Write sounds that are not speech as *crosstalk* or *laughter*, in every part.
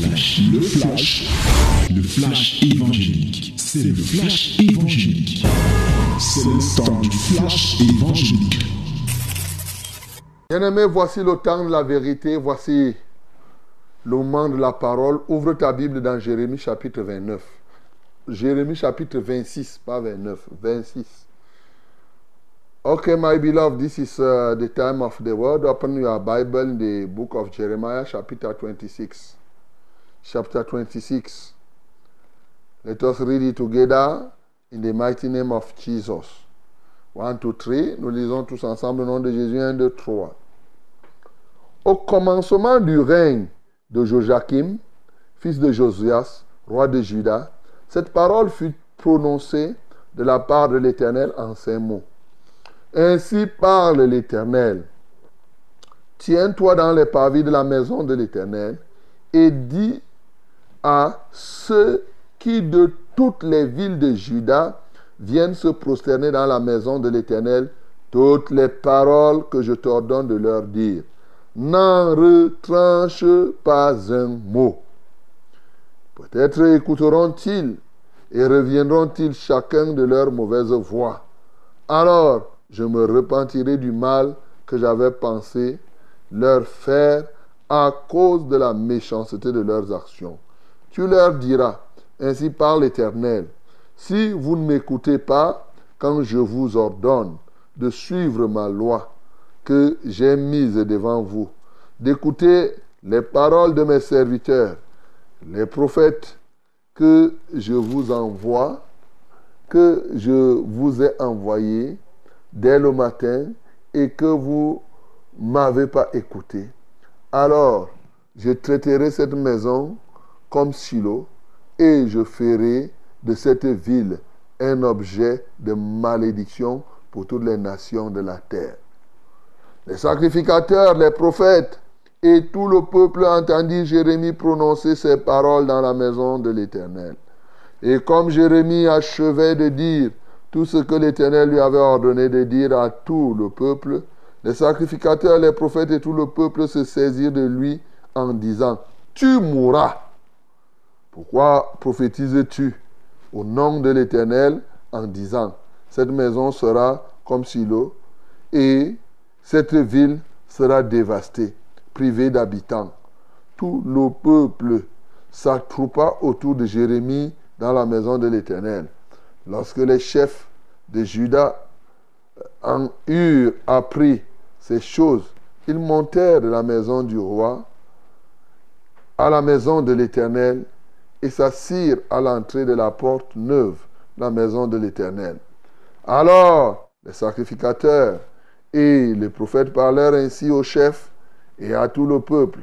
le flash, le flash évangélique. C'est le flash évangélique. C'est le temps du flash évangélique. Bien-aimé, voici le temps de la vérité, voici le moment de la parole. Ouvre ta Bible dans Jérémie chapitre 29. Jérémie chapitre 26, pas 29, 26. Okay, my beloved, this is uh, the time of the word. Open your Bible in the book of Jeremiah, chapter 26. Chapter 26. Let us read it together in the mighty name of Jesus. 1, 2, 3. Nous lisons tous ensemble au nom de Jésus. 1, 2, 3. Au commencement du règne de Joachim, fils de Josias, roi de Juda, cette parole fut prononcée de la part de l'Éternel en ces mots. Ainsi parle l'Éternel. Tiens-toi dans les pavis de la maison de l'Éternel et dis à ceux qui de toutes les villes de Juda viennent se prosterner dans la maison de l'Éternel toutes les paroles que je t'ordonne de leur dire. N'en retranche pas un mot. Peut-être écouteront-ils et reviendront-ils chacun de leur mauvaise voix. Alors je me repentirai du mal que j'avais pensé leur faire à cause de la méchanceté de leurs actions. Tu leur diras, ainsi parle l'Éternel, si vous ne m'écoutez pas quand je vous ordonne de suivre ma loi que j'ai mise devant vous, d'écouter les paroles de mes serviteurs, les prophètes que je vous envoie, que je vous ai envoyés, dès le matin et que vous m'avez pas écouté, alors je traiterai cette maison comme silo et je ferai de cette ville un objet de malédiction pour toutes les nations de la terre. Les sacrificateurs, les prophètes et tout le peuple entendit Jérémie prononcer ces paroles dans la maison de l'Éternel. Et comme Jérémie achevait de dire tout ce que l'Éternel lui avait ordonné de dire à tout le peuple, les sacrificateurs, les prophètes et tout le peuple se saisirent de lui en disant, tu mourras. Pourquoi prophétises-tu au nom de l'Éternel en disant, cette maison sera comme Silo et cette ville sera dévastée, privée d'habitants. Tout le peuple s'attroupa autour de Jérémie dans la maison de l'Éternel. Lorsque les chefs de Judas en eurent appris ces choses, ils montèrent de la maison du roi à la maison de l'Éternel et s'assirent à l'entrée de la porte neuve, la maison de l'Éternel. Alors les sacrificateurs et les prophètes parlèrent ainsi aux chefs et à tout le peuple.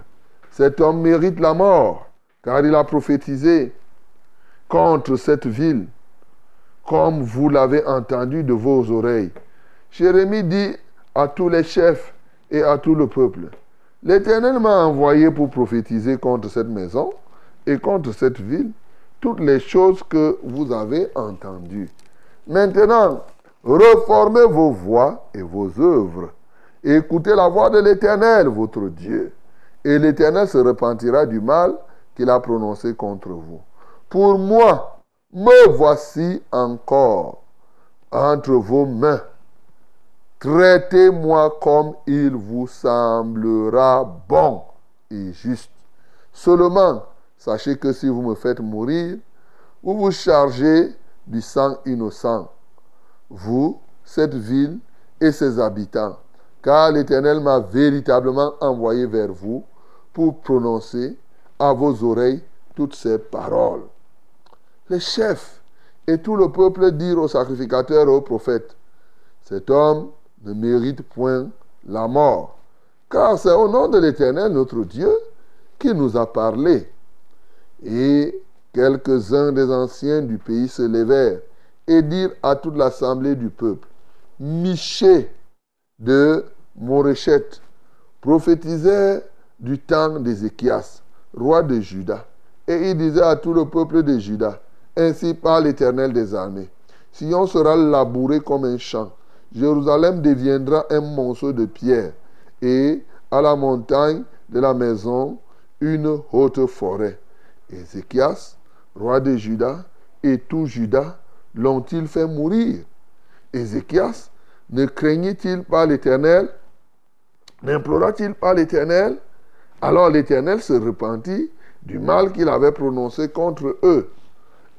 Cet homme mérite la mort, car il a prophétisé contre cette ville comme vous l'avez entendu de vos oreilles. Jérémie dit à tous les chefs et à tout le peuple, l'Éternel m'a envoyé pour prophétiser contre cette maison et contre cette ville toutes les choses que vous avez entendues. Maintenant, reformez vos voix et vos œuvres. Écoutez la voix de l'Éternel, votre Dieu. Et l'Éternel se repentira du mal qu'il a prononcé contre vous. Pour moi, me voici encore entre vos mains. Traitez-moi comme il vous semblera bon et juste. Seulement, sachez que si vous me faites mourir, vous vous chargez du sang innocent, vous, cette ville et ses habitants, car l'Éternel m'a véritablement envoyé vers vous pour prononcer à vos oreilles toutes ces paroles les chefs et tout le peuple dirent aux sacrificateurs et aux prophètes, cet homme ne mérite point la mort, car c'est au nom de l'Éternel notre Dieu qui nous a parlé. Et quelques-uns des anciens du pays se levèrent et dirent à toute l'assemblée du peuple, Miché de Moréchette prophétisait du temps d'Ézéchias, roi de Juda, et il disait à tout le peuple de Juda, ainsi par l'Éternel des armées. Sion sera labouré comme un champ. Jérusalem deviendra un monceau de pierre. Et à la montagne de la maison, une haute forêt. Ézéchias, roi de Juda, et tout Juda l'ont-ils fait mourir? Ézéchias ne craignait-il pas l'Éternel? N'implora-t-il pas l'Éternel? Alors l'Éternel se repentit du mal qu'il avait prononcé contre eux.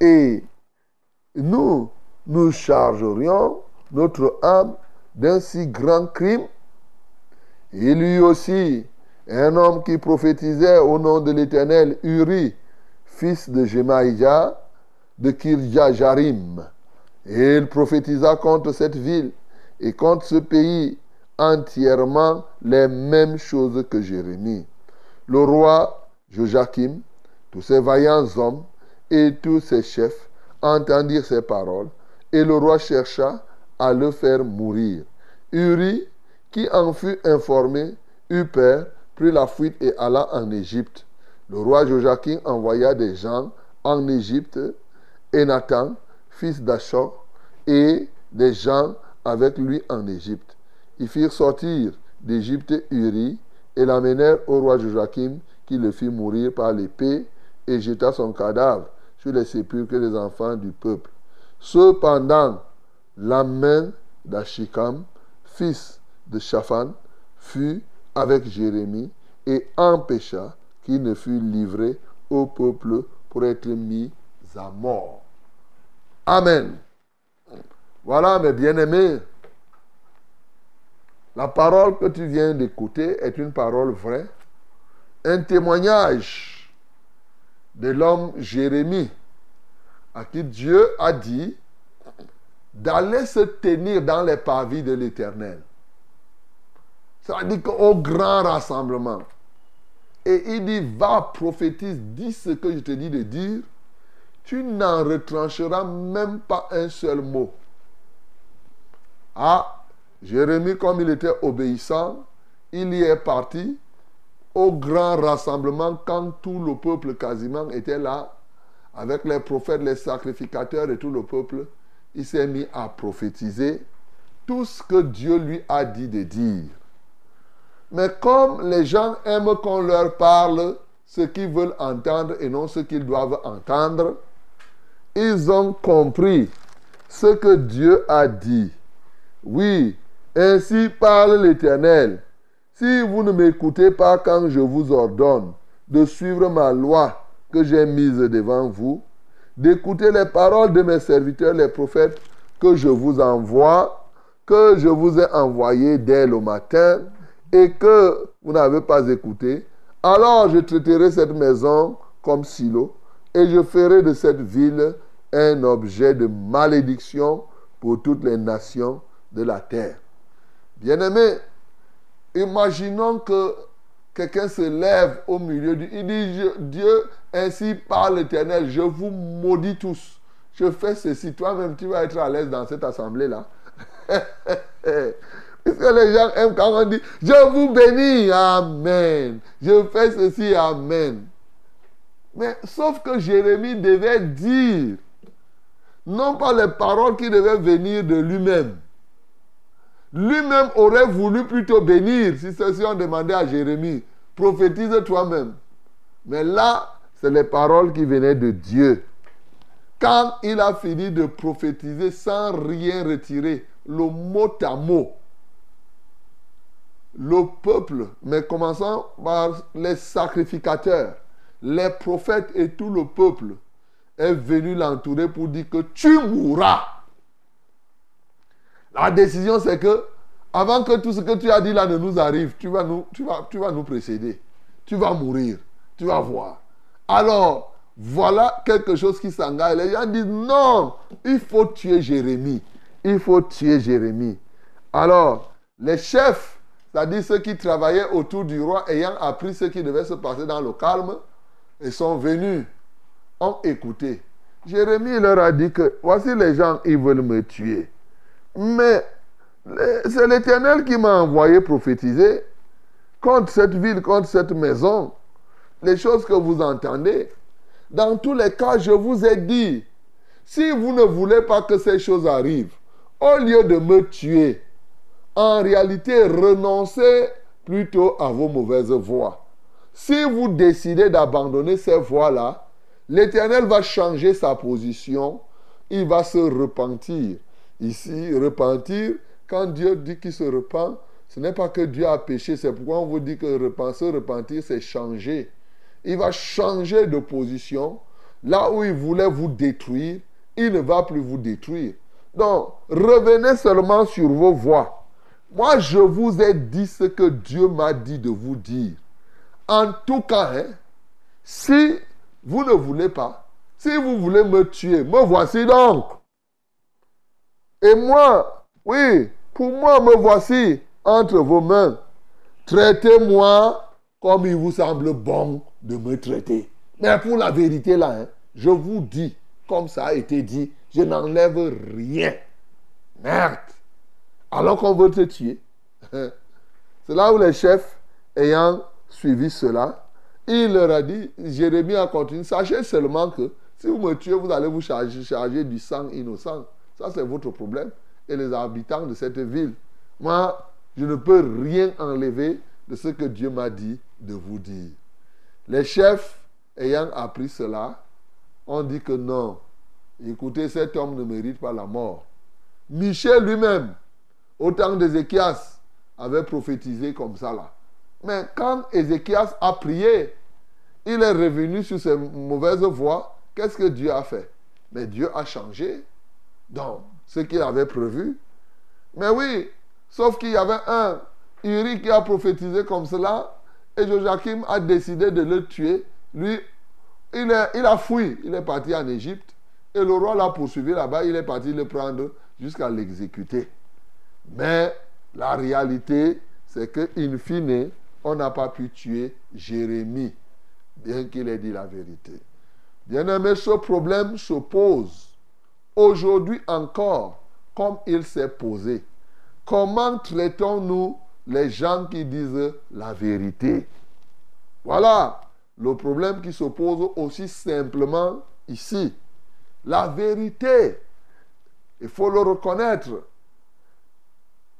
Et nous, nous chargerions notre âme d'un si grand crime. Et lui aussi, un homme qui prophétisait au nom de l'Éternel, Uri, fils de Jemaïja, de Kirjajarim. Et il prophétisa contre cette ville et contre ce pays entièrement les mêmes choses que Jérémie. Le roi Joachim, tous ses vaillants hommes et tous ses chefs entendirent ces paroles, et le roi chercha à le faire mourir. Uri, qui en fut informé, eut peur, prit la fuite et alla en Égypte. Le roi Joachim envoya des gens en Égypte, et Nathan, fils d'Achor, et des gens avec lui en Égypte. Ils firent sortir d'Égypte Uri et l'amenèrent au roi Joachim, qui le fit mourir par l'épée et jeta son cadavre sur les sépulcres des enfants du peuple. Cependant, la main fils de Shaphan, fut avec Jérémie et empêcha qu'il ne fût livré au peuple pour être mis à mort. Amen. Voilà, mes bien-aimés. La parole que tu viens d'écouter est une parole vraie, un témoignage de l'homme Jérémie, à qui Dieu a dit d'aller se tenir dans les pavis de l'Éternel. Ça dire qu'au grand rassemblement. Et il dit, va, prophétise, dis ce que je te dis de dire. Tu n'en retrancheras même pas un seul mot. Ah, Jérémie, comme il était obéissant, il y est parti au grand rassemblement quand tout le peuple quasiment était là, avec les prophètes, les sacrificateurs et tout le peuple. Il s'est mis à prophétiser tout ce que Dieu lui a dit de dire. Mais comme les gens aiment qu'on leur parle ce qu'ils veulent entendre et non ce qu'ils doivent entendre, ils ont compris ce que Dieu a dit. Oui, ainsi parle l'Éternel. Si vous ne m'écoutez pas quand je vous ordonne de suivre ma loi que j'ai mise devant vous, d'écouter les paroles de mes serviteurs, les prophètes, que je vous envoie, que je vous ai envoyés dès le matin, et que vous n'avez pas écouté, alors je traiterai cette maison comme silo, et je ferai de cette ville un objet de malédiction pour toutes les nations de la terre. Bien-aimé, imaginons que quelqu'un se lève au milieu du... Il dit, Dieu, ainsi par l'Éternel, je vous maudis tous. Je fais ceci. Toi-même, tu vas être à l'aise dans cette assemblée-là. *laughs* Puisque les gens aiment quand on dit, je vous bénis, Amen. Je fais ceci, Amen. Mais sauf que Jérémie devait dire, non pas les paroles qui devaient venir de lui-même, lui-même aurait voulu plutôt bénir si ceux-ci ont demandé à Jérémie, prophétise toi-même. Mais là, c'est les paroles qui venaient de Dieu. Quand il a fini de prophétiser sans rien retirer, le mot à mot, le peuple, mais commençant par les sacrificateurs, les prophètes et tout le peuple, est venu l'entourer pour dire que tu mourras. La décision, c'est que, avant que tout ce que tu as dit là ne nous arrive, tu vas nous, tu vas, tu vas nous précéder. Tu vas mourir. Tu vas voir. Alors, voilà quelque chose qui s'engage. Les gens disent non, il faut tuer Jérémie. Il faut tuer Jérémie. Alors, les chefs, c'est-à-dire ceux qui travaillaient autour du roi, ayant appris ce qui devait se passer dans le calme, ils sont venus, ont écouté. Jérémie leur a dit que voici les gens, ils veulent me tuer. Mais c'est l'Éternel qui m'a envoyé prophétiser contre cette ville, contre cette maison. Les choses que vous entendez. Dans tous les cas, je vous ai dit, si vous ne voulez pas que ces choses arrivent, au lieu de me tuer, en réalité, renoncez plutôt à vos mauvaises voies. Si vous décidez d'abandonner ces voies-là, l'Éternel va changer sa position, il va se repentir. Ici, repentir, quand Dieu dit qu'il se repent, ce n'est pas que Dieu a péché, c'est pourquoi on vous dit que se repentir, c'est changer. Il va changer de position. Là où il voulait vous détruire, il ne va plus vous détruire. Donc, revenez seulement sur vos voies. Moi, je vous ai dit ce que Dieu m'a dit de vous dire. En tout cas, hein, si vous ne voulez pas, si vous voulez me tuer, me voici donc. Et moi, oui, pour moi, me voici entre vos mains. Traitez-moi comme il vous semble bon de me traiter. Mais pour la vérité, là, hein, je vous dis, comme ça a été dit, je n'enlève rien. Merde. Alors qu'on veut te tuer. *laughs* C'est là où les chefs, ayant suivi cela, il leur a dit, Jérémie a continué, sachez seulement que si vous me tuez, vous allez vous charger, du sang innocent. Ça, c'est votre problème. Et les habitants de cette ville. Moi, je ne peux rien enlever de ce que Dieu m'a dit de vous dire. Les chefs, ayant appris cela, ont dit que non, Écoutez, cet homme ne mérite pas la mort. Michel lui-même, au temps d'Ézéchias, avait prophétisé comme ça là. Mais quand Ézéchias a prié, il est revenu sur ses mauvaises voies. Qu'est-ce que Dieu a fait? Mais Dieu a changé dans ce qu'il avait prévu. Mais oui, sauf qu'il y avait un Uri qui a prophétisé comme cela et Joachim a décidé de le tuer. Lui, il, il a fui, il est parti en Égypte. Et le roi l'a poursuivi là-bas, il est parti le prendre jusqu'à l'exécuter. Mais la réalité, c'est que, in fine, on n'a pas pu tuer Jérémie, bien qu'il ait dit la vérité. Bien aimé, ce problème se pose aujourd'hui encore comme il s'est posé. Comment traitons-nous les gens qui disent la vérité? Voilà le problème qui se pose aussi simplement ici. La vérité, il faut le reconnaître,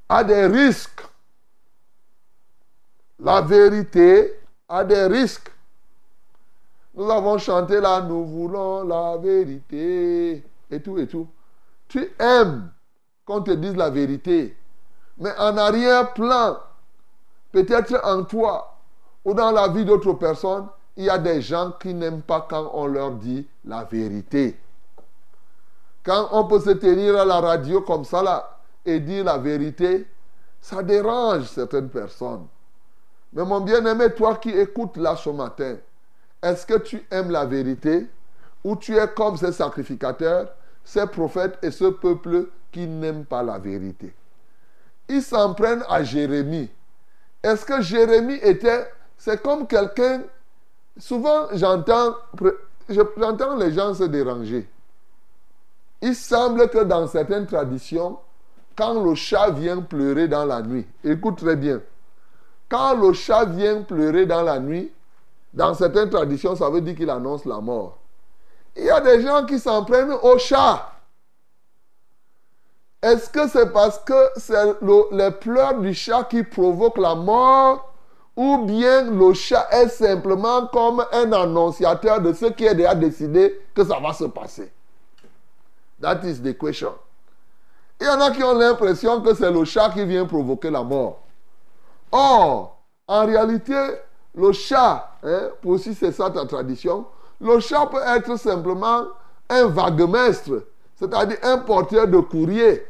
a des risques. La vérité a des risques. Nous avons chanté là, nous voulons la vérité, et tout, et tout. Tu aimes qu'on te dise la vérité, mais en arrière-plan, peut-être en toi ou dans la vie d'autres personnes, il y a des gens qui n'aiment pas quand on leur dit la vérité. Quand on peut se tenir à la radio comme ça là et dire la vérité, ça dérange certaines personnes. Mais mon bien-aimé, toi qui écoutes là ce matin, est-ce que tu aimes la vérité ou tu es comme ces sacrificateurs, ces prophètes et ce peuple qui n'aiment pas la vérité? Ils s'en prennent à Jérémie. Est-ce que Jérémie était... C'est comme quelqu'un... Souvent, j'entends, j'entends les gens se déranger. Il semble que dans certaines traditions, quand le chat vient pleurer dans la nuit, écoute très bien, quand le chat vient pleurer dans la nuit, dans certaines traditions, ça veut dire qu'il annonce la mort. Il y a des gens qui s'en prennent au chat. Est-ce que c'est parce que c'est les pleurs du chat qui provoquent la mort ou bien le chat est simplement comme un annonciateur de ce qui est déjà décidé que ça va se passer? That is the question. Il y en a qui ont l'impression que c'est le chat qui vient provoquer la mort. Or, en réalité, le chat, hein, pour si c'est ça ta tradition, le chat peut être simplement un vaguemestre, c'est-à-dire un porteur de courrier.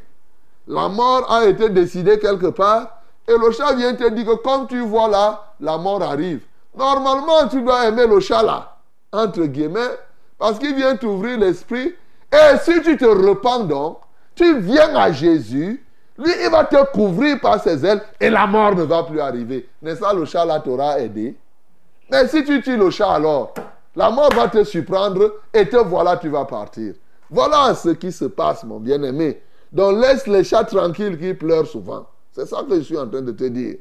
La mort a été décidée quelque part et le chat vient te dire que comme tu vois là, la mort arrive. Normalement, tu dois aimer le chat là, entre guillemets, parce qu'il vient t'ouvrir l'esprit et si tu te repens donc, tu viens à Jésus, lui, il va te couvrir par ses ailes et la mort ne va plus arriver. N'est-ce pas, le chat là t'aura aidé Mais si tu tues le chat alors, la mort va te surprendre et te voilà, tu vas partir. Voilà ce qui se passe, mon bien-aimé. Donc laisse les chats tranquilles qui pleurent souvent. C'est ça que je suis en train de te dire.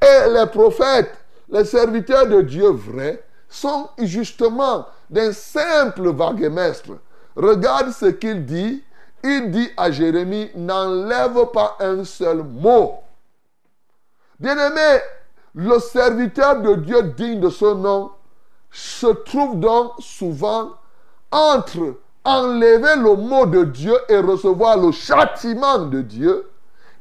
Et les prophètes, les serviteurs de Dieu vrais, sont justement d'un simple vaguemestre Regarde ce qu'il dit. Il dit à Jérémie, n'enlève pas un seul mot. Bien-aimé, le serviteur de Dieu digne de ce nom se trouve donc souvent entre enlever le mot de Dieu et recevoir le châtiment de Dieu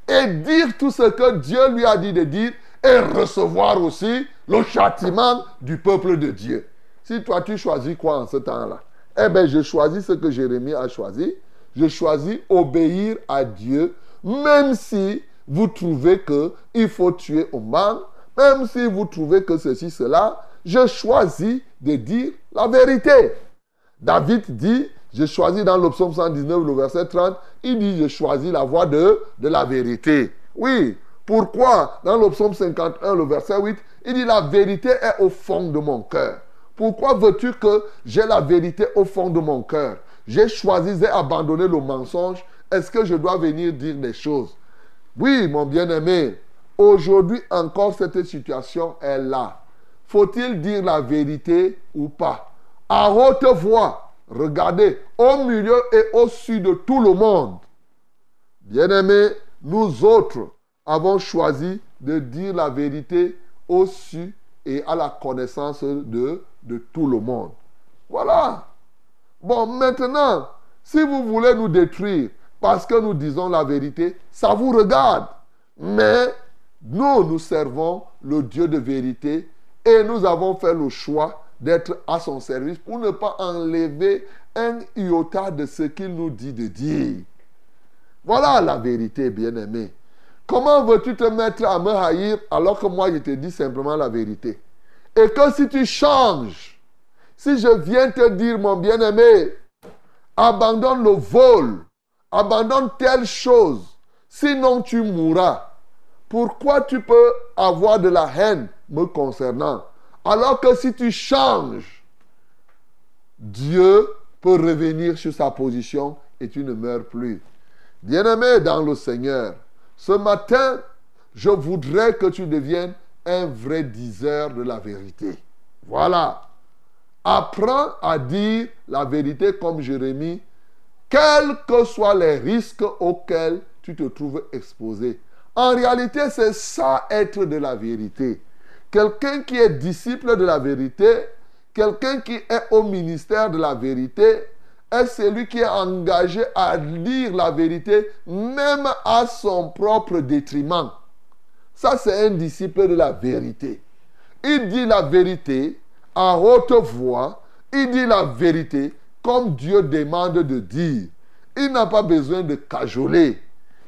et dire tout ce que Dieu lui a dit de dire et recevoir aussi le châtiment du peuple de Dieu. Si toi tu choisis quoi en ce temps-là? Eh bien, je choisis ce que Jérémie a choisi. Je choisis obéir à Dieu, même si vous trouvez qu'il faut tuer Oman, même si vous trouvez que ceci, cela, je choisis de dire la vérité. David dit, je choisis dans le psaume 119, le verset 30, il dit, je choisis la voie de, de la vérité. Oui, pourquoi? Dans le psaume 51, le verset 8, il dit, la vérité est au fond de mon cœur. Pourquoi veux-tu que j'ai la vérité au fond de mon cœur? J'ai choisi d'abandonner le mensonge. Est-ce que je dois venir dire des choses? Oui, mon bien-aimé, aujourd'hui encore cette situation est là. Faut-il dire la vérité ou pas? À haute voix, regardez, au milieu et au-dessus de tout le monde. Bien-aimés, nous autres avons choisi de dire la vérité au-dessus et à la connaissance de tout le monde. Voilà. Bon, maintenant, si vous voulez nous détruire parce que nous disons la vérité, ça vous regarde. Mais nous, nous servons le Dieu de vérité et nous avons fait le choix d'être à son service pour ne pas enlever un iota de ce qu'il nous dit de dire. Voilà la vérité, bien-aimé. Comment veux-tu te mettre à me haïr alors que moi je te dis simplement la vérité? Et que si tu changes, si je viens te dire, mon bien-aimé, abandonne le vol, abandonne telle chose, sinon tu mourras. Pourquoi tu peux avoir de la haine me concernant? Alors que si tu changes, Dieu peut revenir sur sa position et tu ne meurs plus. Bien-aimé dans le Seigneur, ce matin, je voudrais que tu deviennes un vrai diseur de la vérité. Voilà. Apprends à dire la vérité comme Jérémie, quels que soient les risques auxquels tu te trouves exposé. En réalité, c'est ça être de la vérité. Quelqu'un qui est disciple de la vérité, quelqu'un qui est au ministère de la vérité, est celui qui est engagé à lire la vérité, même à son propre détriment. Ça, c'est un disciple de la vérité. Il dit la vérité à haute voix. Il dit la vérité comme Dieu demande de dire. Il n'a pas besoin de cajoler.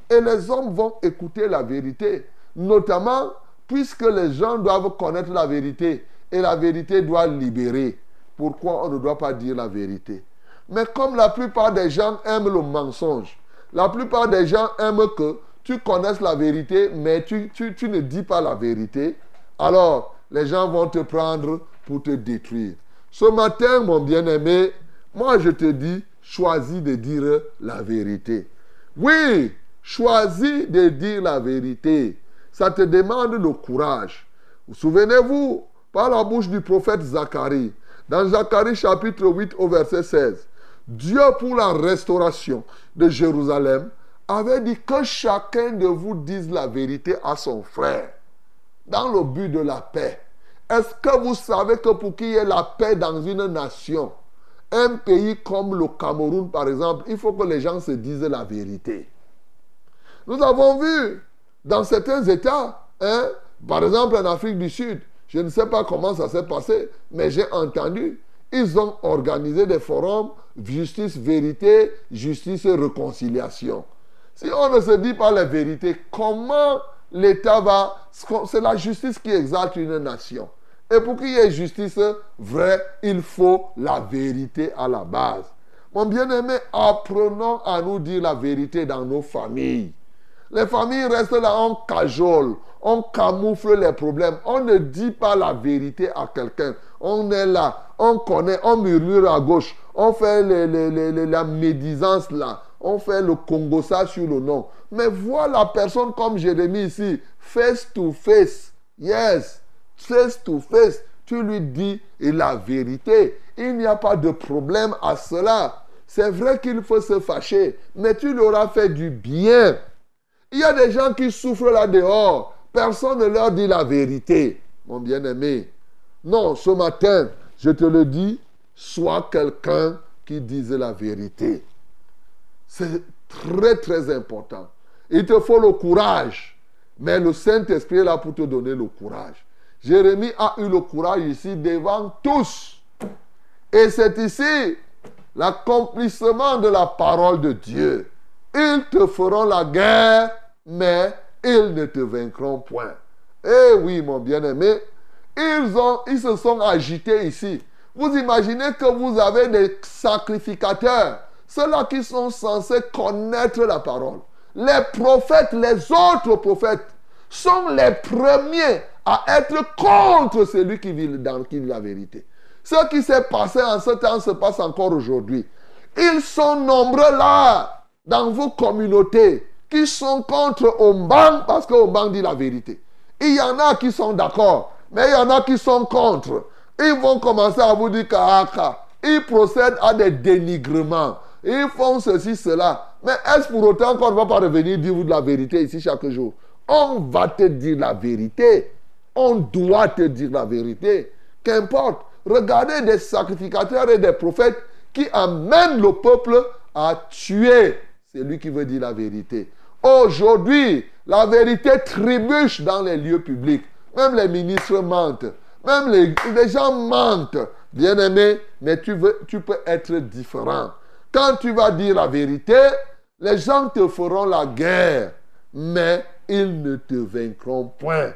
Et les hommes vont écouter la vérité, notamment puisque les gens doivent connaître la vérité et la vérité doit libérer. Pourquoi on ne doit pas dire la vérité? Mais comme la plupart des gens aiment le mensonge, la plupart des gens aiment que tu connaisses la vérité, mais tu, tu, ne dis pas la vérité, alors les gens vont te prendre pour te détruire. Ce matin, mon bien-aimé, moi je te dis, choisis de dire la vérité. Oui, choisis de dire la vérité. Ça te demande le courage. Vous souvenez-vous, par la bouche du prophète Zacharie, dans Zacharie chapitre 8 au verset 16, Dieu pour la restauration de Jérusalem avait dit que chacun de vous dise la vérité à son frère, dans le but de la paix. Est-ce que vous savez que pour qu'il y ait la paix dans une nation, un pays comme le Cameroun par exemple, il faut que les gens se disent la vérité? Nous avons vu dans certains États, hein, par exemple en Afrique du Sud, je ne sais pas comment ça s'est passé, mais j'ai entendu, ils ont organisé des forums justice, vérité, justice, réconciliation. Si on ne se dit pas la vérité, comment l'État va... C'est la justice qui exalte une nation? Et pour qu'il y ait justice vraie, il faut la vérité à la base. Mon bien-aimé, apprenons à nous dire la vérité dans nos familles. Les familles restent là, on cajole, on camoufle les problèmes. On ne dit pas la vérité à quelqu'un. On est là, on connaît, on murmure à gauche. On fait la médisance là. On fait le ça sur le nom. Mais vois la personne comme Jérémie ici, face to face. Yes, face to face. Tu lui dis la vérité. Il n'y a pas de problème à cela. C'est vrai qu'il faut se fâcher, mais tu lui auras fait du bien. Il y a des gens qui souffrent là dehors. Personne ne leur dit la vérité, mon bien-aimé. Non, ce matin, je te le dis, sois quelqu'un qui disent la vérité. C'est très très important. Il te faut le courage. Mais le Saint-Esprit est là pour te donner le courage. Jérémie a eu le courage ici devant tous. Et c'est ici l'accomplissement de la parole de Dieu. Ils te feront la guerre, mais ils ne te vaincront point. Eh oui, mon bien-aimé, ils, ont, ils se sont agités ici. Vous imaginez que vous avez des sacrificateurs, ceux-là qui sont censés connaître la parole. Les prophètes, les autres prophètes, sont les premiers à être contre celui qui vit, dans, qui la vérité. Ce qui s'est passé en ce temps se passe encore aujourd'hui. Ils sont nombreux là, dans vos communautés, qui sont contre Omban parce que Omban dit la vérité. Il y en a qui sont d'accord, mais il y en a qui sont contre. Ils vont commencer à vous dire qu'Aka. Ils procèdent à des dénigrements. Ils font ceci, cela. Mais est-ce pour autant qu'on ne va pas revenir dire vous de la vérité ici chaque jour? On va te dire la vérité. On doit te dire la vérité. Qu'importe. Regardez des sacrificateurs et des prophètes qui amènent le peuple à tuer celui qui veut dire la vérité. Aujourd'hui, la vérité trébuche dans les lieux publics. Même les ministres mentent. Même les, gens mentent. Bien-aimé, mais tu peux être différent. Quand tu vas dire la vérité, les gens te feront la guerre, mais ils ne te vaincront point.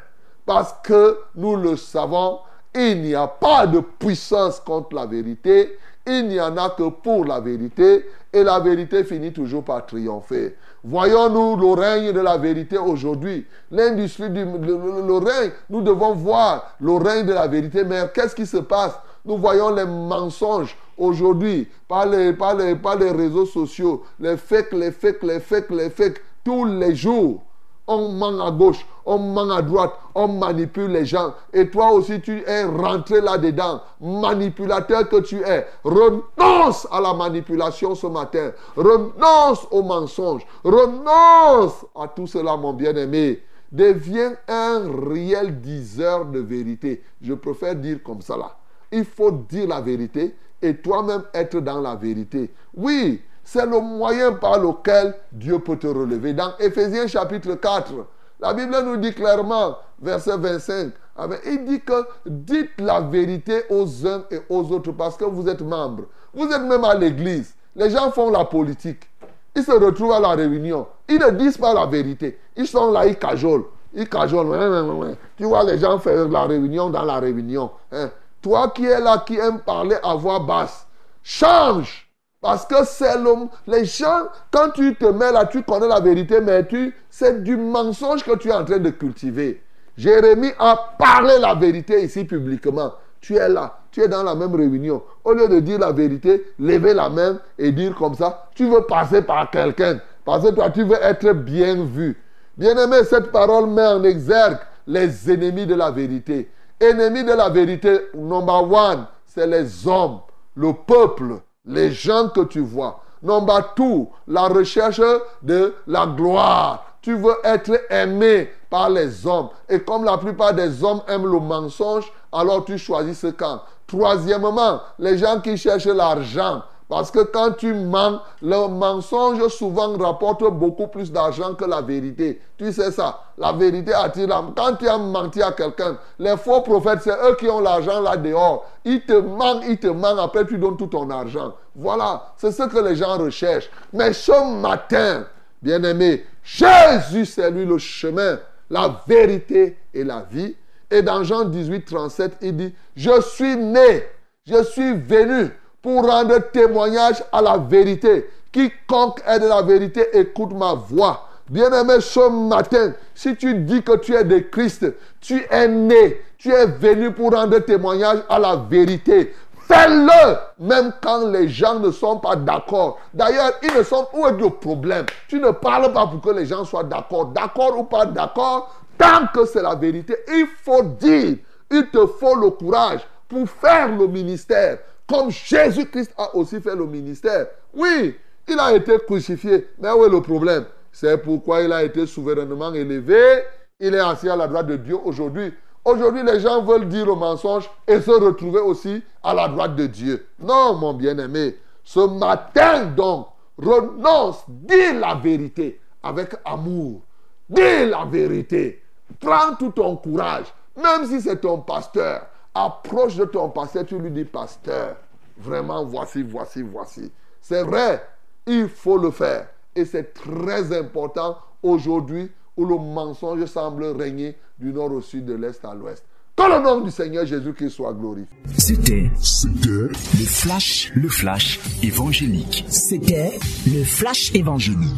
Parce que nous le savons, il n'y a pas de puissance contre la vérité, il n'y en a que pour la vérité, et la vérité finit toujours par triompher. Voyons-nous le règne de la vérité aujourd'hui. L'industrie du le, règne, nous devons voir le règne de la vérité, mais qu'est-ce qui se passe? Nous voyons les mensonges aujourd'hui par les, par, les, par les réseaux sociaux, les fakes, les fakes, les fakes, les fakes, tous les jours on ment à gauche, on ment à droite, on manipule les gens. Et toi aussi, tu es rentré là-dedans. Manipulateur que tu es. Renonce à la manipulation ce matin. Renonce au mensonge. Renonce à tout cela, mon bien-aimé. Deviens un réel diseur de vérité. Je préfère dire comme ça là. Il faut dire la vérité et toi-même être dans la vérité. Oui, c'est le moyen par lequel Dieu peut te relever. Dans Ephésiens chapitre 4, la Bible nous dit clairement, verset 25, ah ben, il dit que dites la vérité aux uns et aux autres parce que vous êtes membres. Vous êtes même à l'église. Les gens font la politique. Ils se retrouvent à la réunion. Ils ne disent pas la vérité. Ils sont là, ils cajolent. Ils cajolent. Tu vois les gens faire la réunion dans la réunion. Hein. Toi qui es là, qui aime parler à voix basse, change. Parce que c'est l'homme. Les gens, quand tu te mets là, tu connais la vérité, mais tu, c'est du mensonge que tu es en train de cultiver. Jérémie a parlé la vérité ici publiquement. Tu es là, tu es dans la même réunion. Au lieu de dire la vérité, lever la main et dire comme ça, tu veux passer par quelqu'un. Parce que toi, tu veux être bien vu. Bien-aimé, cette parole met en exergue les ennemis de la vérité. Ennemis de la vérité, number one, c'est les hommes, le peuple les gens que tu vois. Number two, la recherche de la gloire. Tu veux être aimé par les hommes. Et comme la plupart des hommes aiment le mensonge, alors tu choisis ce camp. Troisièmement, les gens qui cherchent l'argent. Parce que quand tu mens, le mensonge souvent rapporte beaucoup plus d'argent que la vérité. Tu sais ça. La vérité attire l'âme. Quand tu as menti à quelqu'un, les faux prophètes, c'est eux qui ont l'argent là dehors. Ils te mentent, ils te mentent, après tu donnes tout ton argent. Voilà, c'est ce que les gens recherchent. Mais ce matin, bien-aimé, Jésus, c'est lui le chemin, la vérité et la vie. Et dans Jean 18, 37, il dit, je suis né, je suis venu pour rendre témoignage à la vérité. Quiconque est de la vérité, écoute ma voix. Bien-aimé, ce matin, si tu dis que tu es de Christ, tu es né, tu es venu pour rendre témoignage à la vérité. Fais-le, même quand les gens ne sont pas d'accord. D'ailleurs, ils ne sont où est le problème? Tu ne parles pas pour que les gens soient d'accord. D'accord ou pas d'accord, tant que c'est la vérité, il faut dire. Il te faut le courage pour faire le ministère. Comme Jésus-Christ a aussi fait le ministère. Oui, il a été crucifié. Mais où est le problème? C'est pourquoi il a été souverainement élevé. Il est assis à la droite de Dieu aujourd'hui. Aujourd'hui, les gens veulent dire le mensonge et se retrouver aussi à la droite de Dieu. Non, mon bien-aimé. Ce matin donc, renonce, dis la vérité avec amour. Dis la vérité. Prends tout ton courage. Même si c'est ton pasteur, approche de ton pasteur, tu lui dis, pasteur, vraiment, voici, voici, voici. C'est vrai, il faut le faire. Et c'est très important aujourd'hui où le mensonge semble régner du nord au sud, de l'est à l'ouest. Que le nom du Seigneur Jésus-Christ soit glorifié. C'était C'était le flash, le flash évangélique. C'était le flash évangélique.